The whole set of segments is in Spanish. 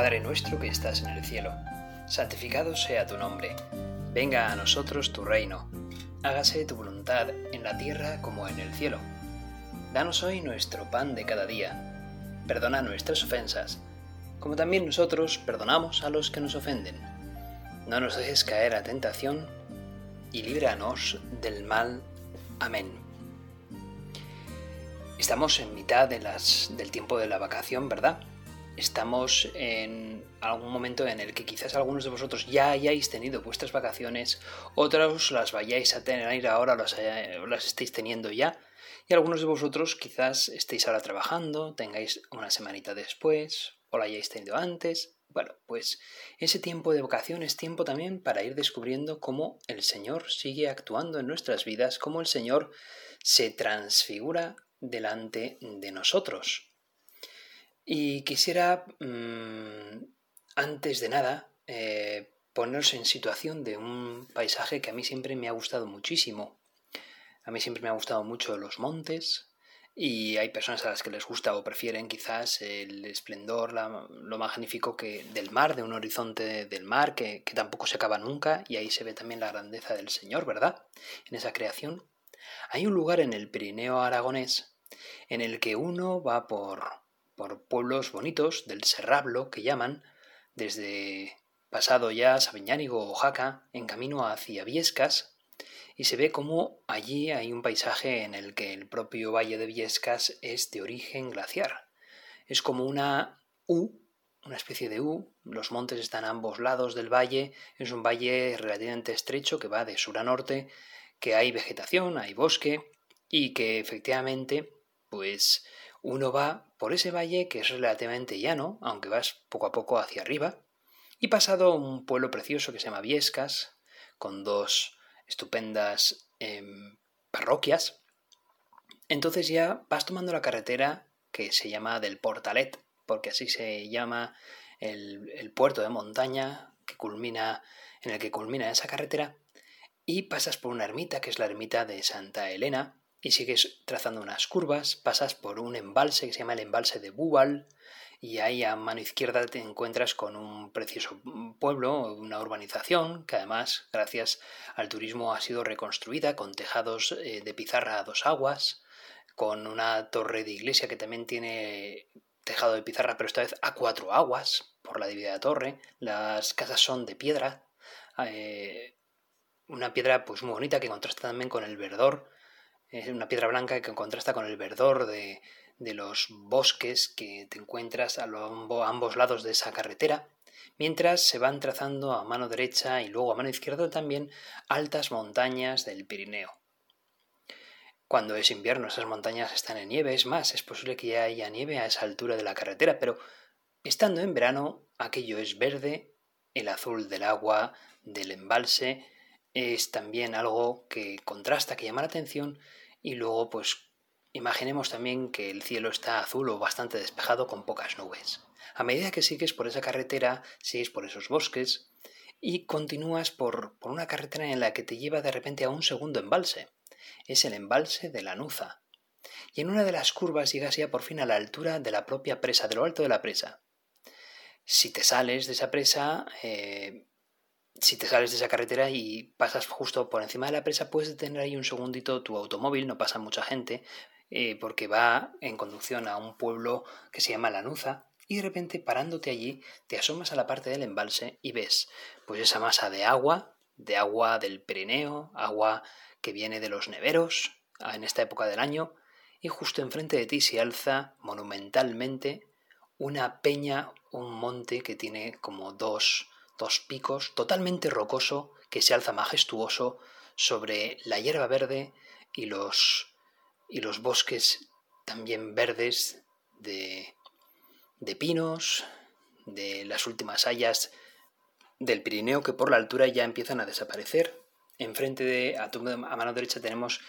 Padre nuestro que estás en el cielo, santificado sea tu nombre, venga a nosotros tu reino, hágase tu voluntad en la tierra como en el cielo. Danos hoy nuestro pan de cada día, perdona nuestras ofensas, como también nosotros perdonamos a los que nos ofenden. No nos dejes caer a tentación y líbranos del mal. Amén. Estamos en mitad del tiempo de la vacación, ¿verdad? Estamos en algún momento en el que quizás algunos de vosotros ya hayáis tenido vuestras vacaciones, otros las vayáis a tener ahora, las, las estéis teniendo ya, y algunos de vosotros quizás estéis ahora trabajando, tengáis una semanita después, o la hayáis tenido antes. Bueno, pues ese tiempo de vacación es tiempo también para ir descubriendo cómo el Señor sigue actuando en nuestras vidas, cómo el Señor se transfigura delante de nosotros. Y quisiera, mm, antes de nada, eh, ponernos en situación de un paisaje que a mí siempre me ha gustado muchísimo. A mí siempre me ha gustado mucho los montes y hay personas a las que les gusta o prefieren quizás el esplendor, lo magnífico que, del mar, de un horizonte del mar que, que tampoco se acaba nunca y ahí se ve también la grandeza del Señor, ¿verdad? En esa creación. Hay un lugar en el Pirineo aragonés en el que uno va por, por pueblos bonitos del Serrablo que llaman, desde pasado ya Sabiñánigo o Jaca, en camino hacia Viescas, y se ve como allí hay un paisaje en el que el propio valle de Viescas es de origen glaciar. Es como una U, una especie de U, los montes están a ambos lados del valle, es un valle relativamente estrecho que va de sur a norte, que hay vegetación, hay bosque, y que efectivamente, pues uno va por ese valle que es relativamente llano, aunque vas poco a poco hacia arriba, y pasado un pueblo precioso que se llama Viescas, con dos estupendas em, parroquias, entonces ya vas tomando la carretera que se llama del Portalet, porque así se llama el, el puerto de montaña que culmina, en el que culmina esa carretera, y pasas por una ermita que es la ermita de Santa Elena, y sigues trazando unas curvas, pasas por un embalse que se llama el embalse de Búbal, y ahí a mano izquierda te encuentras con un precioso pueblo, una urbanización que además, gracias al turismo, ha sido reconstruida con tejados eh, de pizarra a dos aguas, con una torre de iglesia que también tiene tejado de pizarra, pero esta vez a cuatro aguas por la dividida torre. Las casas son de piedra, eh, una piedra pues muy bonita que contrasta también con el verdor es una piedra blanca que contrasta con el verdor de, los bosques que te encuentras a, ambos lados de esa carretera, mientras se van trazando a mano derecha y luego a mano izquierda también altas montañas del Pirineo. Cuando es invierno esas montañas están en nieve, es más, es posible que ya haya nieve a esa altura de la carretera, pero estando en verano aquello es verde, el azul del agua, del embalse, es también algo que contrasta, que llama la atención y luego, pues, imaginemos también que el cielo está azul o bastante despejado con pocas nubes. A medida que sigues por esa carretera, sigues por esos bosques y continúas por, por una carretera en la que te lleva de repente a un segundo embalse. Es el embalse de la Nuza. Y en una de las curvas llegas ya por fin a la altura de la propia presa, de lo alto de la presa. Si te sales de esa presa, eh, si te sales de esa carretera y pasas justo por encima de la presa, puedes detener ahí un segundito tu automóvil, no pasa mucha gente, eh, porque va en conducción a un pueblo que se llama Lanuza, y de repente parándote allí, te asomas a la parte del embalse y ves pues esa masa de agua, de agua del Pirineo, agua que viene de los neveros en esta época del año, y justo enfrente de ti se alza monumentalmente una peña, un monte que tiene como dos dos picos, totalmente rocoso, que se alza majestuoso sobre la hierba verde y los, y los bosques también verdes de, de pinos, de las últimas hayas del Pirineo que por la altura ya empiezan a desaparecer. Enfrente de, a, tu, a mano derecha tenemos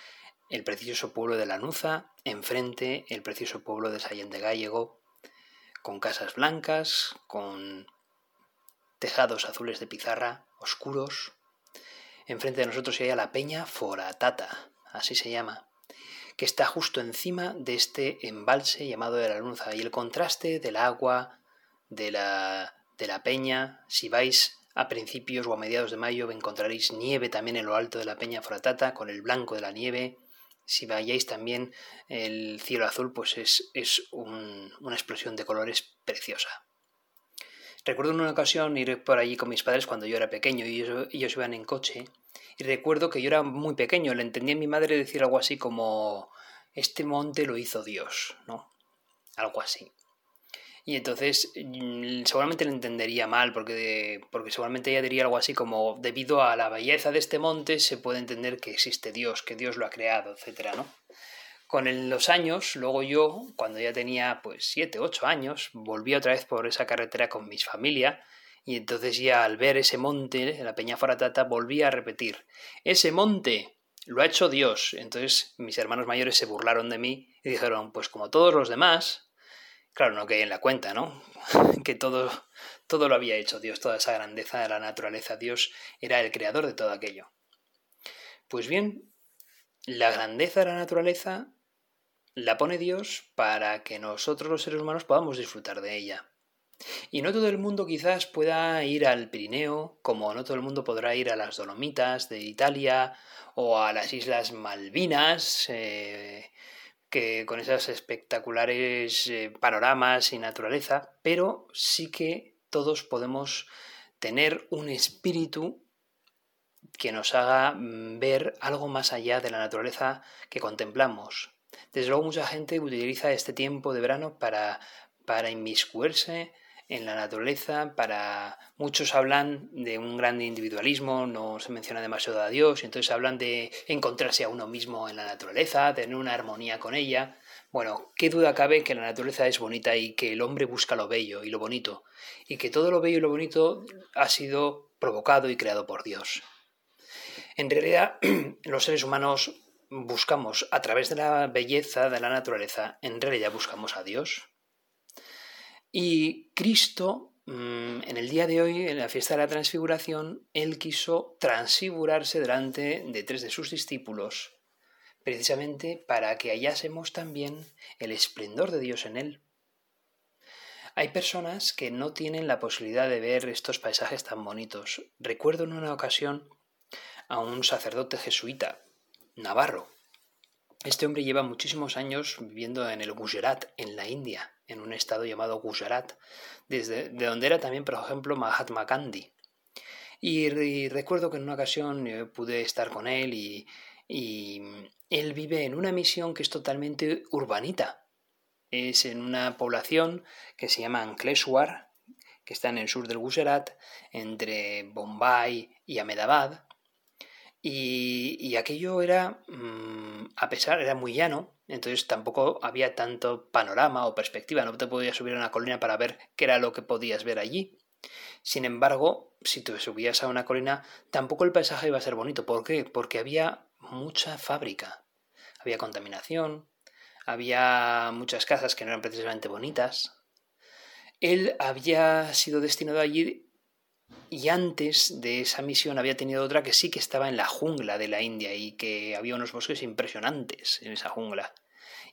el precioso pueblo de Lanuza, enfrente el precioso pueblo de Sallent de Gallego, con casas blancas, con tejados azules de pizarra, oscuros. Enfrente de nosotros se halla la peña Foratata, así se llama, que está justo encima de este embalse llamado de la Lunza, y el contraste del agua, de la de la peña. Si vais a principios o a mediados de mayo encontraréis nieve también en lo alto de la peña Foratata con el blanco de la nieve. Si vayáis también el cielo azul, pues es, es una explosión de colores preciosa. Recuerdo en una ocasión ir por allí con mis padres cuando yo era pequeño y ellos, iban en coche. Y recuerdo que yo era muy pequeño, le entendí a mi madre decir algo así como este monte lo hizo Dios, ¿no? Algo así. Y entonces mm, seguramente le entendería mal, porque, porque seguramente ella diría algo así como debido a la belleza de este monte se puede entender que existe Dios, que Dios lo ha creado, etcétera, ¿no? Con los años, luego yo, cuando ya tenía pues siete, ocho años, volví otra vez por esa carretera con mis familia y entonces ya al ver ese monte, la Peña Foratata, volví a repetir, ese monte lo ha hecho Dios. Entonces mis hermanos mayores se burlaron de mí y dijeron, pues como todos los demás, claro, no que en la cuenta, ¿no? que todo, todo lo había hecho Dios, toda esa grandeza de la naturaleza, Dios era el creador de todo aquello. Pues bien, la grandeza de la naturaleza la pone Dios para que nosotros los seres humanos podamos disfrutar de ella. Y no todo el mundo quizás pueda ir al Pirineo, como no todo el mundo podrá ir a las Dolomitas de Italia o a las Islas Malvinas, eh, que con esas espectaculares eh, panoramas y naturaleza, pero sí que todos podemos tener un espíritu que nos haga ver algo más allá de la naturaleza que contemplamos. Desde luego mucha gente utiliza este tiempo de verano para, para inmiscuirse en la naturaleza, para muchos hablan de un gran individualismo, no se menciona demasiado a Dios, y entonces hablan de encontrarse a uno mismo en la naturaleza, tener una armonía con ella. Bueno, qué duda cabe que la naturaleza es bonita y que el hombre busca lo bello y lo bonito, y que todo lo bello y lo bonito ha sido provocado y creado por Dios. En realidad, los seres humanos buscamos a través de la belleza de la naturaleza, en realidad buscamos a Dios. Y Cristo, mm, en el día de hoy, en la fiesta de la transfiguración, él quiso transfigurarse delante de tres de sus discípulos, precisamente para que hallásemos también el esplendor de Dios en él. Hay personas que no tienen la posibilidad de ver estos paisajes tan bonitos. Recuerdo en una ocasión a un sacerdote jesuita navarro. Este hombre lleva muchísimos años viviendo en el Gujarat, en la India, en un estado llamado Gujarat, desde de donde era también, por ejemplo, Mahatma Gandhi. Y, recuerdo que en una ocasión eh, pude estar con él y, y él vive en una misión que es totalmente urbanita. Es en una población que se llama Ankleshwar, que está en el sur del Gujarat, entre Bombay y Ahmedabad, y, aquello era, mm, a pesar, era muy llano, entonces tampoco había tanto panorama o perspectiva, no te podías subir a una colina para ver qué era lo que podías ver allí. Sin embargo, si te subías a una colina, tampoco el paisaje iba a ser bonito. ¿Por qué? Porque había mucha fábrica, había contaminación, había muchas casas que no eran precisamente bonitas. Él había sido destinado allí y antes de esa misión había tenido otra que sí que estaba en la jungla de la India y que había unos bosques impresionantes en esa jungla.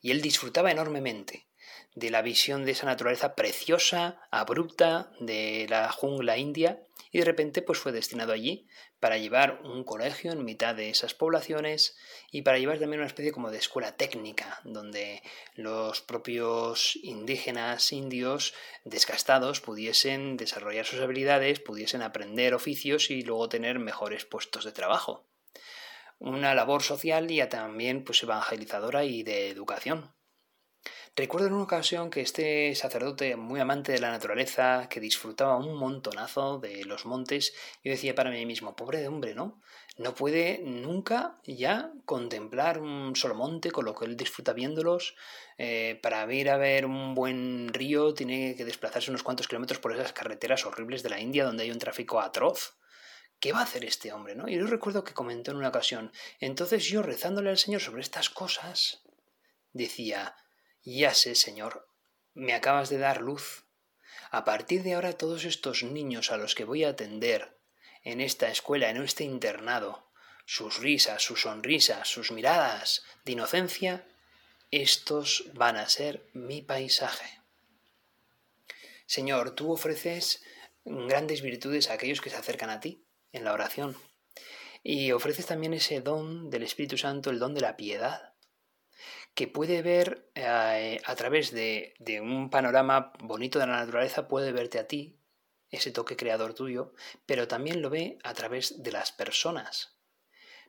Y él disfrutaba enormemente de la visión de esa naturaleza preciosa, abrupta de la jungla india, y de repente pues fue destinado allí para llevar un colegio en mitad de esas poblaciones y para llevar también una especie como de escuela técnica, donde los propios indígenas indios desgastados pudiesen desarrollar sus habilidades, pudiesen aprender oficios y luego tener mejores puestos de trabajo. Una labor social y también pues evangelizadora y de educación. Recuerdo en una ocasión que este sacerdote, muy amante de la naturaleza, que disfrutaba un montonazo de los montes, yo decía para mí mismo, pobre hombre, ¿no? No puede nunca ya contemplar un solo monte con lo que él disfruta viéndolos. Eh, para ir a ver un buen río tiene que desplazarse unos cuantos kilómetros por esas carreteras horribles de la India donde hay un tráfico atroz. ¿Qué va a hacer este hombre, no? Y yo recuerdo que comentó en una ocasión, entonces yo rezándole al Señor sobre estas cosas, decía, ya sé, Señor, me acabas de dar luz. A partir de ahora todos estos niños a los que voy a atender en esta escuela, en este internado, sus risas, sus sonrisas, sus miradas de inocencia, estos van a ser mi paisaje. Señor, tú ofreces grandes virtudes a aquellos que se acercan a ti en la oración. Y ofreces también ese don del Espíritu Santo, el don de la piedad, que puede ver eh, a través de, un panorama bonito de la naturaleza, puede verte a ti, ese toque creador tuyo, pero también lo ve a través de las personas.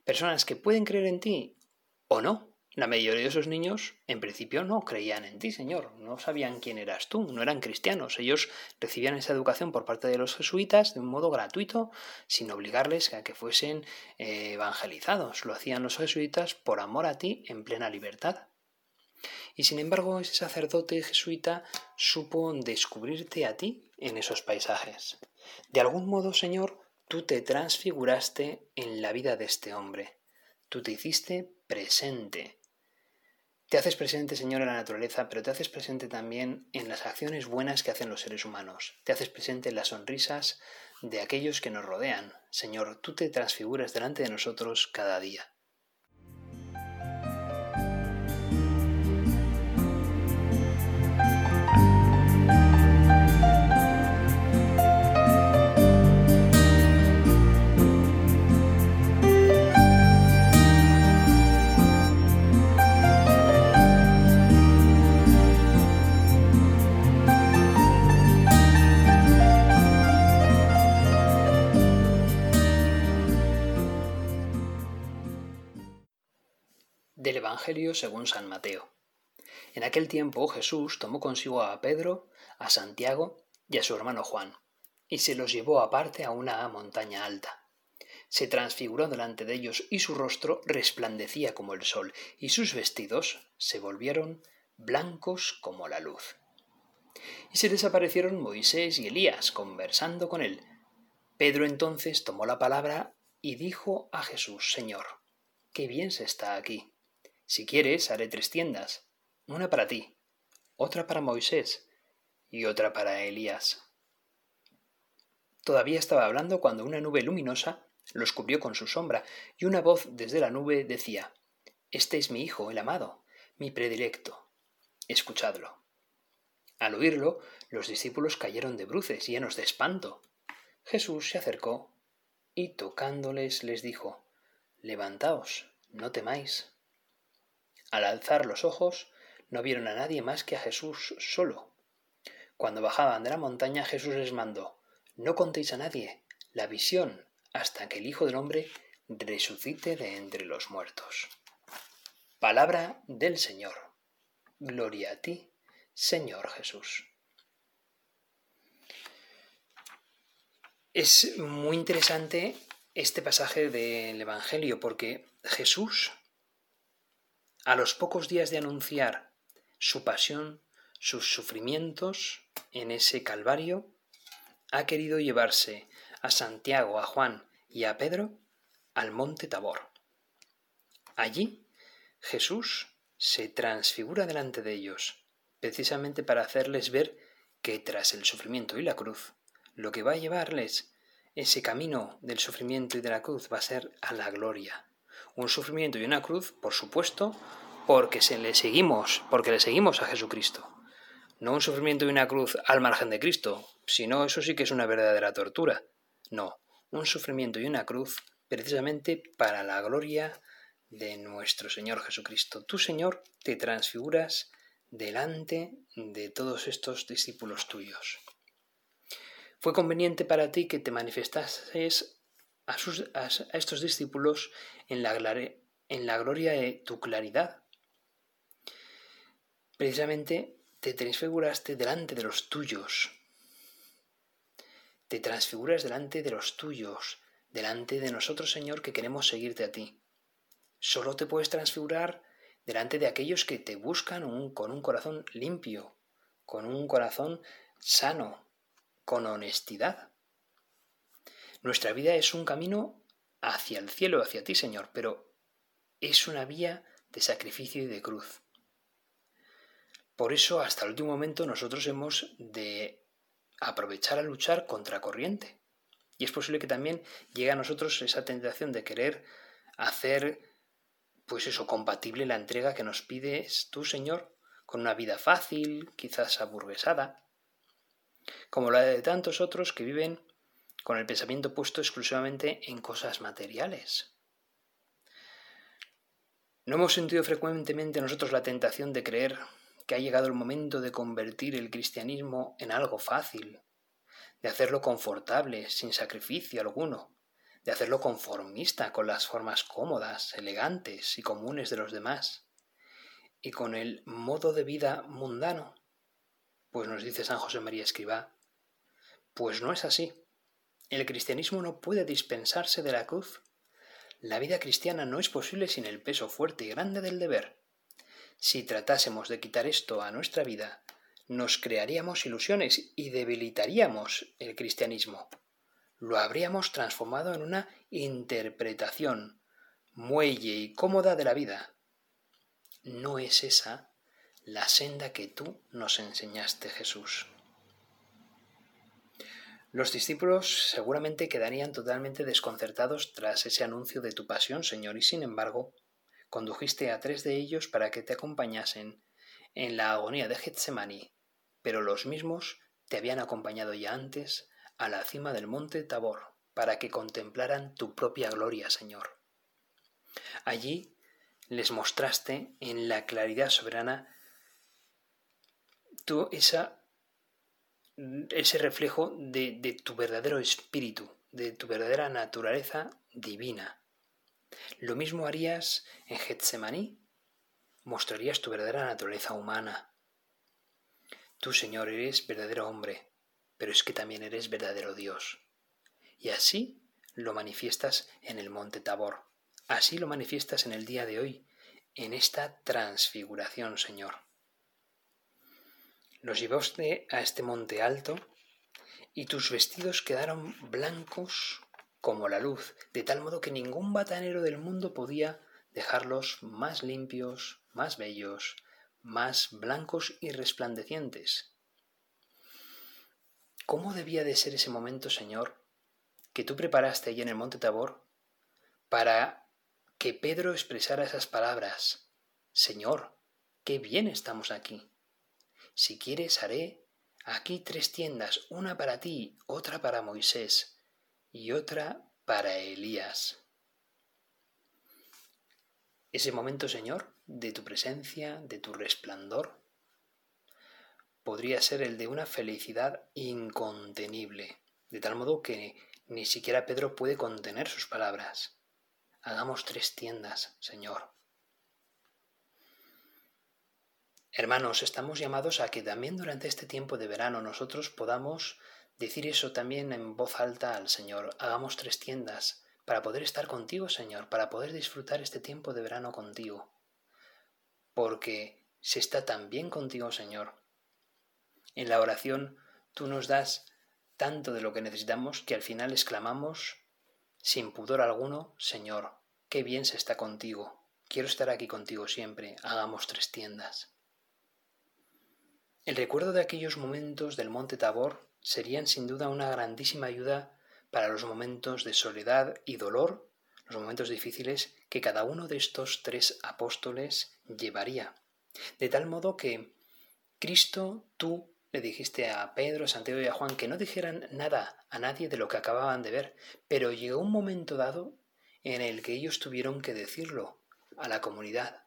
Personas que pueden creer en ti o no, la mayoría de esos niños, en principio, no creían en ti, Señor, no sabían quién eras tú, no eran cristianos. Ellos recibían esa educación por parte de los jesuitas de un modo gratuito, sin obligarles a que fuesen eh, evangelizados. Lo hacían los jesuitas por amor a ti, en plena libertad. Y sin embargo, ese sacerdote jesuita supo descubrirte a ti en esos paisajes. De algún modo, Señor, tú te transfiguraste en la vida de este hombre. Tú te hiciste presente te haces presente, Señor, en la naturaleza, pero te haces presente también en las acciones buenas que hacen los seres humanos. Te haces presente en las sonrisas de aquellos que nos rodean. Señor, tú te transfiguras delante de nosotros cada día. Del Evangelio según San Mateo. En aquel tiempo Jesús tomó consigo a Pedro, a Santiago y a su hermano Juan, y se los llevó aparte a una montaña alta. Se transfiguró delante de ellos y su rostro resplandecía como el sol, y sus vestidos se volvieron blancos como la luz. Y se les aparecieron Moisés y Elías conversando con él. Pedro entonces tomó la palabra y dijo a Jesús, Señor, qué bien se está aquí si quieres, haré tres tiendas, una para ti, otra para Moisés y otra para Elías. Todavía estaba hablando cuando una nube luminosa los cubrió con su sombra, y una voz desde la nube decía Este es mi Hijo, el amado, mi predilecto. Escuchadlo. Al oírlo, los discípulos cayeron de bruces, llenos de espanto. Jesús se acercó y tocándoles les dijo Levantaos, no temáis. Al alzar los ojos, no vieron a nadie más que a Jesús solo. Cuando bajaban de la montaña, Jesús les mandó, No contéis a nadie la visión hasta que el Hijo del Hombre resucite de entre los muertos. Palabra del Señor. Gloria a ti, Señor Jesús. Es muy interesante este pasaje del Evangelio porque Jesús a los pocos días de anunciar su pasión, sus sufrimientos en ese Calvario, ha querido llevarse a Santiago, a Juan y a Pedro al monte Tabor. Allí Jesús se transfigura delante de ellos, precisamente para hacerles ver que tras el sufrimiento y la cruz, lo que va a llevarles ese camino del sufrimiento y de la cruz va a ser a la gloria, un sufrimiento y una cruz, por supuesto, porque se le seguimos, porque le seguimos a Jesucristo. No un sufrimiento y una cruz al margen de Cristo, sino eso sí que es una verdadera tortura. No, un sufrimiento y una cruz precisamente para la gloria de nuestro Señor Jesucristo. Tú, Señor, te transfiguras delante de todos estos discípulos tuyos. Fue conveniente para ti que te manifestases a, estos discípulos en la, en la gloria de tu claridad. Precisamente te transfiguraste delante de los tuyos. Te transfiguras delante de los tuyos, delante de nosotros, Señor, que queremos seguirte a ti. Solo te puedes transfigurar delante de aquellos que te buscan con un corazón limpio, con un corazón sano, con honestidad. Nuestra vida es un camino hacia el cielo, hacia ti, Señor, pero es una vía de sacrificio y de cruz. Por eso, hasta el último momento, nosotros hemos de aprovechar a luchar contra corriente. Y es posible que también llegue a nosotros esa tentación de querer hacer, pues eso, compatible la entrega que nos pides tú, Señor, con una vida fácil, quizás aburguesada. como la de tantos otros que viven con el pensamiento puesto exclusivamente en cosas materiales. ¿No hemos sentido frecuentemente nosotros la tentación de creer que ha llegado el momento de convertir el cristianismo en algo fácil, de hacerlo confortable, sin sacrificio alguno, de hacerlo conformista con las formas cómodas, elegantes y comunes de los demás, y con el modo de vida mundano? Pues nos dice San José María Escribá, pues no es así. El cristianismo no puede dispensarse de la cruz. La vida cristiana no es posible sin el peso fuerte y grande del deber. Si tratásemos de quitar esto a nuestra vida, nos crearíamos ilusiones y debilitaríamos el cristianismo. Lo habríamos transformado en una interpretación muelle y cómoda de la vida. No es esa la senda que tú nos enseñaste, Jesús. Los discípulos seguramente quedarían totalmente desconcertados tras ese anuncio de tu pasión, Señor, y sin embargo, condujiste a tres de ellos para que te acompañasen en la agonía de Getsemaní, pero los mismos te habían acompañado ya antes a la cima del monte Tabor, para que contemplaran tu propia gloria, Señor. Allí les mostraste en la claridad soberana tú esa ese reflejo de, tu verdadero espíritu, de tu verdadera naturaleza divina. Lo mismo harías en Getsemaní, mostrarías tu verdadera naturaleza humana. Tú, Señor, eres verdadero hombre, pero es que también eres verdadero Dios. Y así lo manifiestas en el monte Tabor. Así lo manifiestas en el día de hoy, en esta transfiguración, Señor. Los llevaste a este monte alto y tus vestidos quedaron blancos como la luz, de tal modo que ningún batanero del mundo podía dejarlos más limpios, más bellos, más blancos y resplandecientes. ¿Cómo debía de ser ese momento, Señor, que tú preparaste allí en el monte Tabor para que Pedro expresara esas palabras? Señor, qué bien estamos aquí. Si quieres, haré aquí tres tiendas, una para ti, otra para Moisés y otra para Elías. Ese momento, Señor, de tu presencia, de tu resplandor, podría ser el de una felicidad incontenible, de tal modo que ni siquiera Pedro puede contener sus palabras. Hagamos tres tiendas, Señor. Hermanos, estamos llamados a que también durante este tiempo de verano nosotros podamos decir eso también en voz alta al Señor. Hagamos tres tiendas para poder estar contigo, Señor, para poder disfrutar este tiempo de verano contigo. Porque se está tan bien contigo, Señor. En la oración tú nos das tanto de lo que necesitamos que al final exclamamos sin pudor alguno, Señor, qué bien se está contigo. Quiero estar aquí contigo siempre. Hagamos tres tiendas. El recuerdo de aquellos momentos del monte Tabor serían sin duda una grandísima ayuda para los momentos de soledad y dolor, los momentos difíciles que cada uno de estos tres apóstoles llevaría. De tal modo que Cristo, tú le dijiste a Pedro, a Santiago y a Juan que no dijeran nada a nadie de lo que acababan de ver, pero llegó un momento dado en el que ellos tuvieron que decirlo a la comunidad.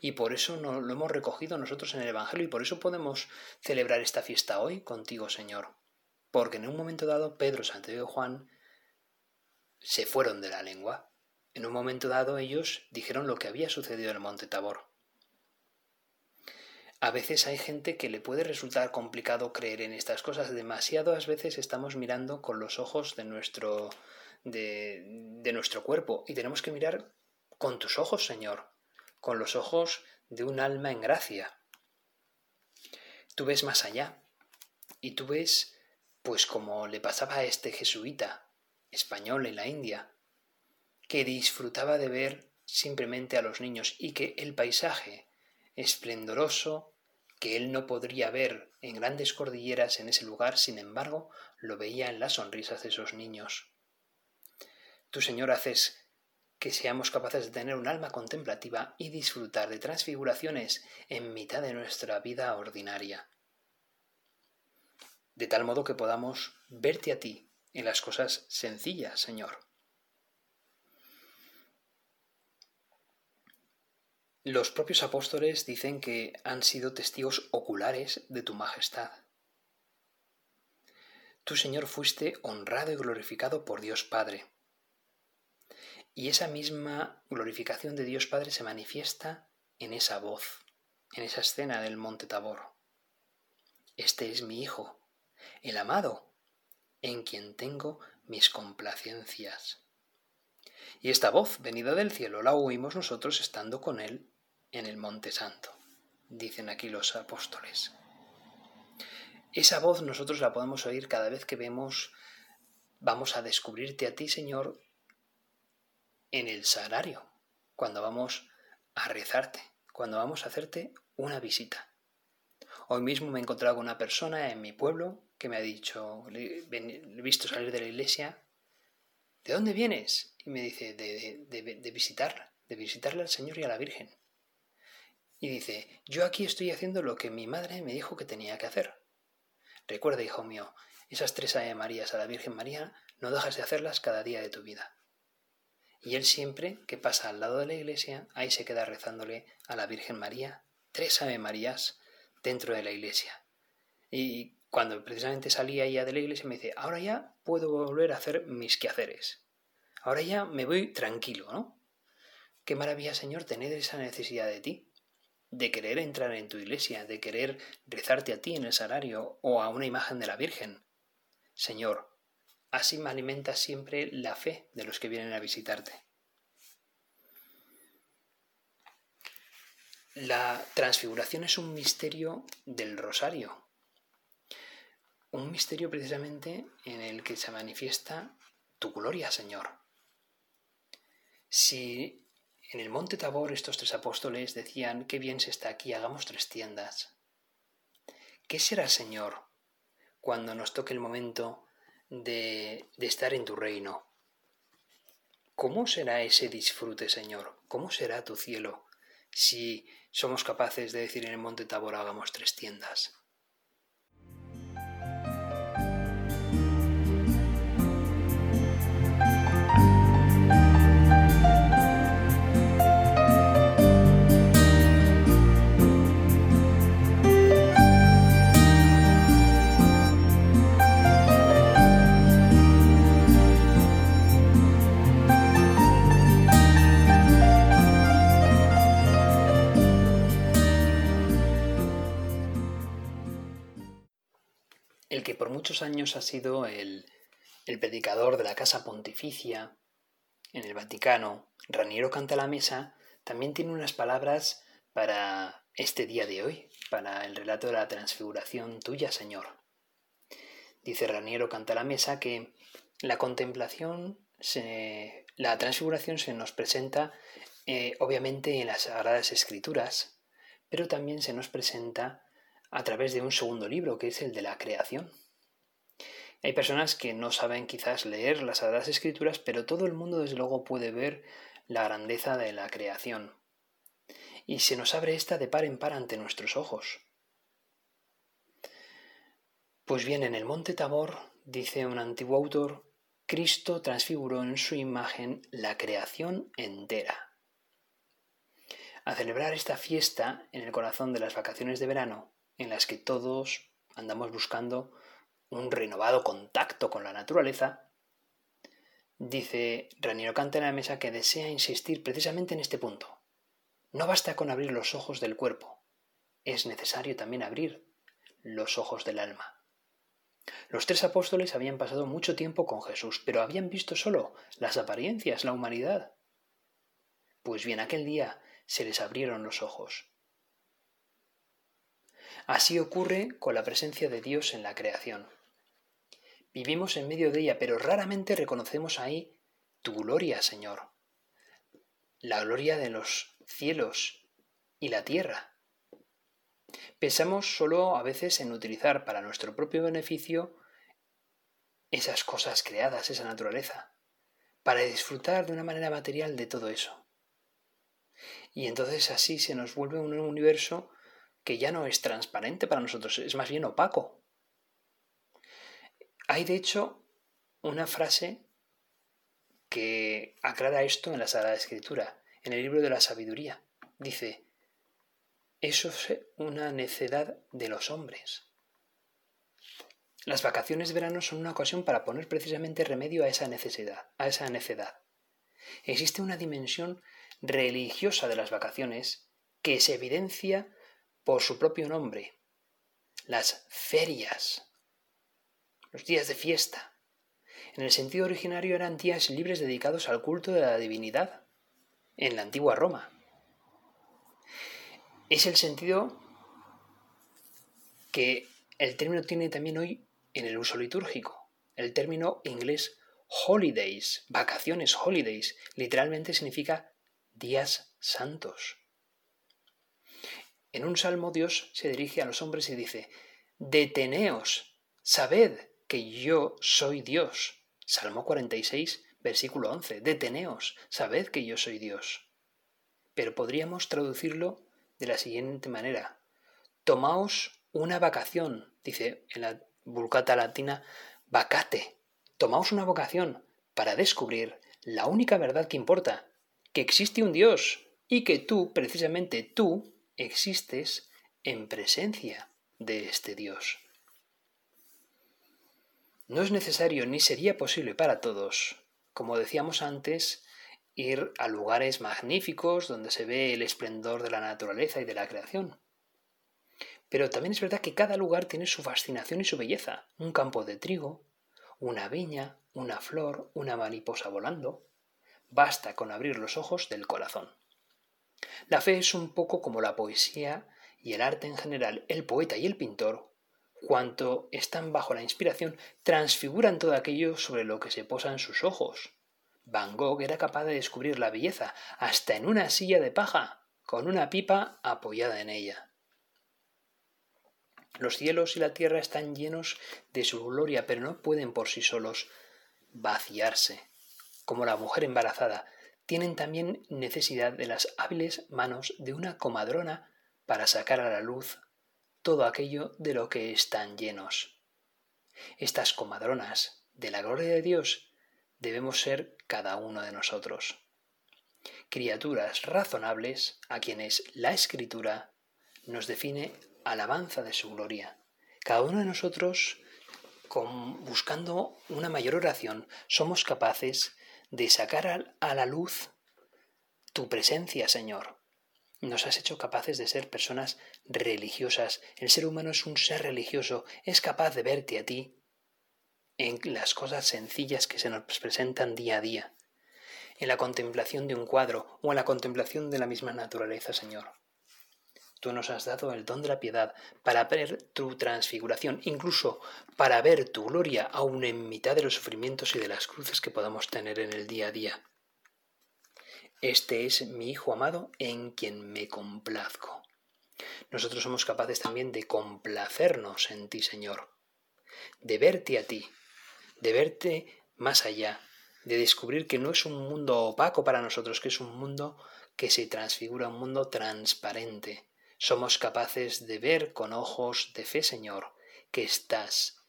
Y por eso no, lo hemos recogido nosotros en el Evangelio y por eso podemos celebrar esta fiesta hoy contigo, Señor. Porque en un momento dado Pedro, Santiago y Juan se fueron de la lengua. En un momento dado ellos dijeron lo que había sucedido en el monte Tabor. A veces hay gente que le puede resultar complicado creer en estas cosas. Demasiadas veces estamos mirando con los ojos de nuestro, de, de nuestro cuerpo y tenemos que mirar con tus ojos, Señor, con los ojos de un alma en gracia. Tú ves más allá y tú ves, pues como le pasaba a este jesuita español en la India, que disfrutaba de ver simplemente a los niños y que el paisaje esplendoroso que él no podría ver en grandes cordilleras en ese lugar, sin embargo, lo veía en las sonrisas de esos niños. Tú, Señor, haces que seamos capaces de tener un alma contemplativa y disfrutar de transfiguraciones en mitad de nuestra vida ordinaria. de tal modo que podamos verte a ti en las cosas sencillas, Señor. Los propios apóstoles dicen que han sido testigos oculares de tu majestad. Tú, Señor, fuiste honrado y glorificado por Dios Padre. Y esa misma glorificación de Dios Padre se manifiesta en esa voz, en esa escena del Monte Tabor. Este es mi Hijo, el amado, en quien tengo mis complacencias. Y esta voz venida del cielo la oímos nosotros estando con Él en el Monte Santo, dicen aquí los apóstoles. Esa voz nosotros la podemos oír cada vez que vemos, vamos a descubrirte a ti, Señor, en el sagrario, cuando vamos a rezarte, cuando vamos a hacerte una visita. Hoy mismo me he encontrado con una persona en mi pueblo que me ha dicho, le he visto salir de la iglesia, ¿de dónde vienes? Y me dice, de, de, de de visitarle al Señor y a la Virgen. Y dice, yo aquí estoy haciendo lo que mi madre me dijo que tenía que hacer. Recuerda, hijo mío, esas tres Ave Marías a la Virgen María no dejas de hacerlas cada día de tu vida. Y él siempre que pasa al lado de la iglesia, ahí se queda rezándole a la Virgen María tres Ave Marías dentro de la iglesia. Y cuando precisamente salía ya de la iglesia me dice, ahora ya puedo volver a hacer mis quehaceres. Ahora ya me voy tranquilo, ¿no? Qué maravilla, Señor, tener esa necesidad de ti de querer entrar en tu iglesia, de querer rezarte a ti en el salario o a una imagen de la Virgen. Señor, así me alimenta siempre la fe de los que vienen a visitarte. La transfiguración es un misterio del rosario, un misterio precisamente en el que se manifiesta tu gloria, Señor. Si en el monte Tabor estos tres apóstoles decían, qué bien se está aquí, hagamos tres tiendas. ¿Qué será, Señor, cuando nos toque el momento de, de estar en tu reino? ¿Cómo será ese disfrute, Señor? ¿Cómo será tu cielo si somos capaces de decir en el monte Tabor hagamos tres tiendas? El que por muchos años ha sido el, predicador de la Casa Pontificia en el Vaticano, Raniero Canta la Mesa, también tiene unas palabras para este día de hoy, para el relato de la transfiguración tuya, Señor. Dice Raniero Canta la Mesa que la contemplación, la transfiguración se nos presenta eh, obviamente en las Sagradas Escrituras, pero también se nos presenta a través de un segundo libro, que es el de la creación. Hay personas que no saben quizás leer las Sagradas Escrituras, pero todo el mundo desde luego puede ver la grandeza de la creación. Y se nos abre esta de par en par ante nuestros ojos. Pues bien, en el monte Tabor, dice un antiguo autor, Cristo transfiguró en su imagen la creación entera. A celebrar esta fiesta en el corazón de las vacaciones de verano, en las que todos andamos buscando un renovado contacto con la naturaleza, dice Raniero Canta en la mesa que desea insistir precisamente en este punto. No basta con abrir los ojos del cuerpo, es necesario también abrir los ojos del alma. Los tres apóstoles habían pasado mucho tiempo con Jesús, pero habían visto solo las apariencias, la humanidad. Pues bien, aquel día se les abrieron los ojos Así ocurre con la presencia de Dios en la creación. Vivimos en medio de ella, pero raramente reconocemos ahí tu gloria, Señor. La gloria de los cielos y la tierra. Pensamos solo a veces en utilizar para nuestro propio beneficio esas cosas creadas, esa naturaleza, para disfrutar de una manera material de todo eso. Y entonces así se nos vuelve un universo que ya no es transparente para nosotros, es más bien opaco. Hay de hecho una frase que aclara esto en la Sagrada Escritura, en el libro de la sabiduría. Dice, eso es una necedad de los hombres. Las vacaciones de verano son una ocasión para poner precisamente remedio a esa necesidad, a esa necedad. Existe una dimensión religiosa de las vacaciones que se evidencia por su propio nombre. Las ferias, los días de fiesta. En el sentido originario eran días libres dedicados al culto de la divinidad en la antigua Roma es el sentido que el término tiene también hoy en el uso litúrgico. El término inglés holidays, vacaciones, holidays, literalmente significa días santos. En un salmo Dios se dirige a los hombres y dice, Deteneos, sabed que yo soy Dios. Salmo 46, versículo 11, Deteneos, sabed que yo soy Dios. Pero podríamos traducirlo de la siguiente manera. Tomaos una vacación, dice en la vulcata latina, vacate. Tomaos una vocación para descubrir la única verdad que importa, que existe un Dios y que tú, precisamente tú, existes en presencia de este Dios. No es necesario ni sería posible para todos, como decíamos antes, ir a lugares magníficos donde se ve el esplendor de la naturaleza y de la creación. Pero también es verdad que cada lugar tiene su fascinación y su belleza. Un campo de trigo, una viña, una flor, una mariposa volando. Basta con abrir los ojos del corazón. La fe es un poco como la poesía y el arte en general. El poeta y el pintor, cuanto están bajo la inspiración, transfiguran todo aquello sobre lo que se posan sus ojos. Van Gogh era capaz de descubrir la belleza hasta en una silla de paja, con una pipa apoyada en ella. Los cielos y la tierra están llenos de su gloria, pero no pueden por sí solos vaciarse. Como la mujer embarazada, tienen también necesidad de las hábiles manos de una comadrona para sacar a la luz todo aquello de lo que están llenos. Estas comadronas de la gloria de Dios debemos ser cada uno de nosotros. Criaturas razonables a quienes la Escritura nos define alabanza de su gloria. Cada uno de nosotros, buscando una mayor oración, somos capaces de sacar a la luz tu presencia, Señor. Nos has hecho capaces de ser personas religiosas. El ser humano es un ser religioso, es capaz de verte a ti en las cosas sencillas que se nos presentan día a día, en la contemplación de un cuadro o en la contemplación de la misma naturaleza, Señor. Tú nos has dado el don de la piedad para ver tu transfiguración, incluso para ver tu gloria aún en mitad de los sufrimientos y de las cruces que podamos tener en el día a día. Este es mi Hijo amado en quien me complazco. Nosotros somos capaces también de complacernos en ti, Señor, de verte a ti, de verte más allá, de descubrir que no es un mundo opaco para nosotros, que es un mundo que se transfigura, un mundo transparente. Somos capaces de ver con ojos de fe, Señor, que estás,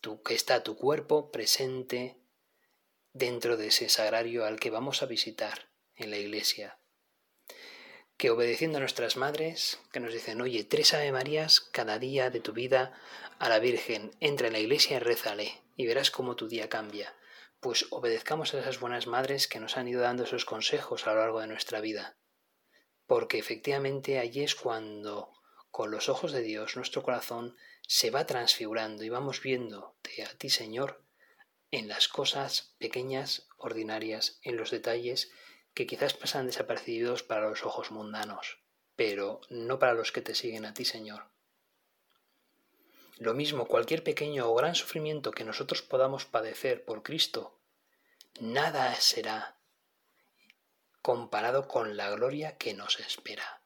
tú, que está tu cuerpo presente dentro de ese sagrario al que vamos a visitar en la iglesia. Que obedeciendo a nuestras madres, que nos dicen, oye, tres Ave Marías cada día de tu vida a la Virgen, entra en la iglesia y rézale y verás cómo tu día cambia. Pues obedezcamos a esas buenas madres que nos han ido dando esos consejos a lo largo de nuestra vida. Porque efectivamente allí es cuando, con los ojos de Dios, nuestro corazón se va transfigurando y vamos viendo a ti, Señor, en las cosas pequeñas, ordinarias, en los detalles que quizás pasan desapercibidos para los ojos mundanos, pero no para los que te siguen a ti, Señor. Lo mismo, cualquier pequeño o gran sufrimiento que nosotros podamos padecer por Cristo, nada será comparado con la gloria que nos espera.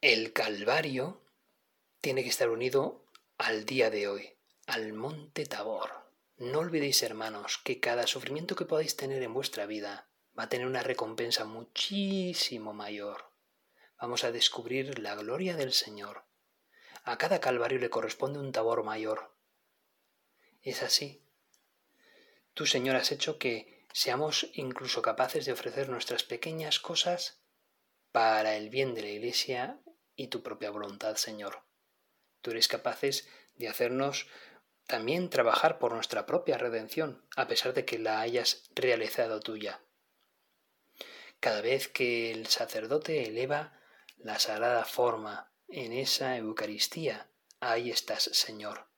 El Calvario tiene que estar unido al día de hoy, al monte Tabor. No olvidéis, hermanos, que cada sufrimiento que podáis tener en vuestra vida va a tener una recompensa muchísimo mayor. Vamos a descubrir la gloria del Señor A cada calvario le corresponde un tabor mayor. Es así. Tú, Señor, has hecho que seamos incluso capaces de ofrecer nuestras pequeñas cosas para el bien de la Iglesia y tu propia voluntad, Señor. Tú eres capaces de hacernos también trabajar por nuestra propia redención, a pesar de que la hayas realizado tuya. Cada vez que el sacerdote eleva la sagrada forma en esa Eucaristía, ahí estás, Señor.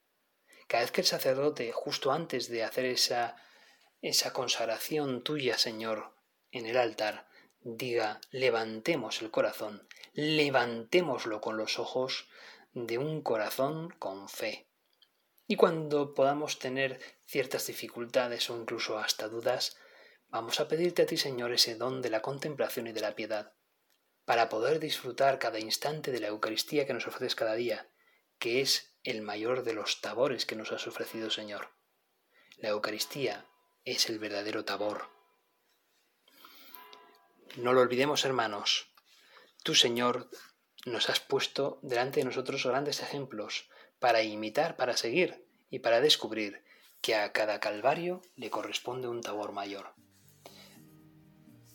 Cada vez que el sacerdote, justo antes de hacer esa, esa consagración tuya, Señor, en el altar, diga, levantemos el corazón, levantémoslo con los ojos de un corazón con fe. Y cuando podamos tener ciertas dificultades o incluso hasta dudas, vamos a pedirte a ti, Señor, ese don de la contemplación y de la piedad, para poder disfrutar cada instante de la Eucaristía que nos ofreces cada día, que es el mayor de los tabores que nos has ofrecido, Señor. La Eucaristía es el verdadero tabor. No lo olvidemos, hermanos. Tú, Señor, nos has puesto delante de nosotros grandes ejemplos para imitar, para seguir y para descubrir que a cada calvario le corresponde un tabor mayor.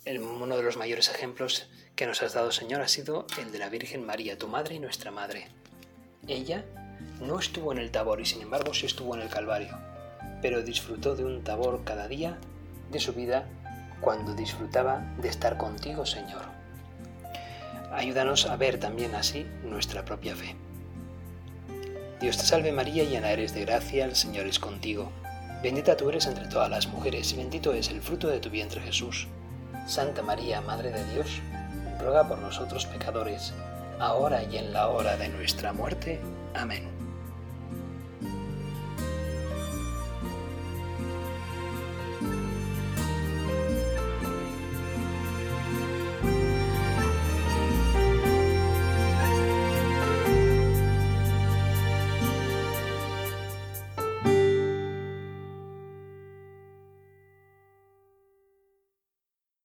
uno de los mayores ejemplos que nos has dado, Señor, ha sido el de la Virgen María, tu madre y nuestra madre. Ella no estuvo en el tabor y sin embargo sí estuvo en el Calvario, pero disfrutó de un tabor cada día de su vida cuando disfrutaba de estar contigo, Señor. Ayúdanos a ver también así nuestra propia fe. Dios te salve María, llena eres de gracia, el Señor es contigo. Bendita tú eres entre todas las mujeres y bendito es el fruto de tu vientre Jesús. Santa María, Madre de Dios, ruega por nosotros pecadores, ahora y en la hora de nuestra muerte. Amén.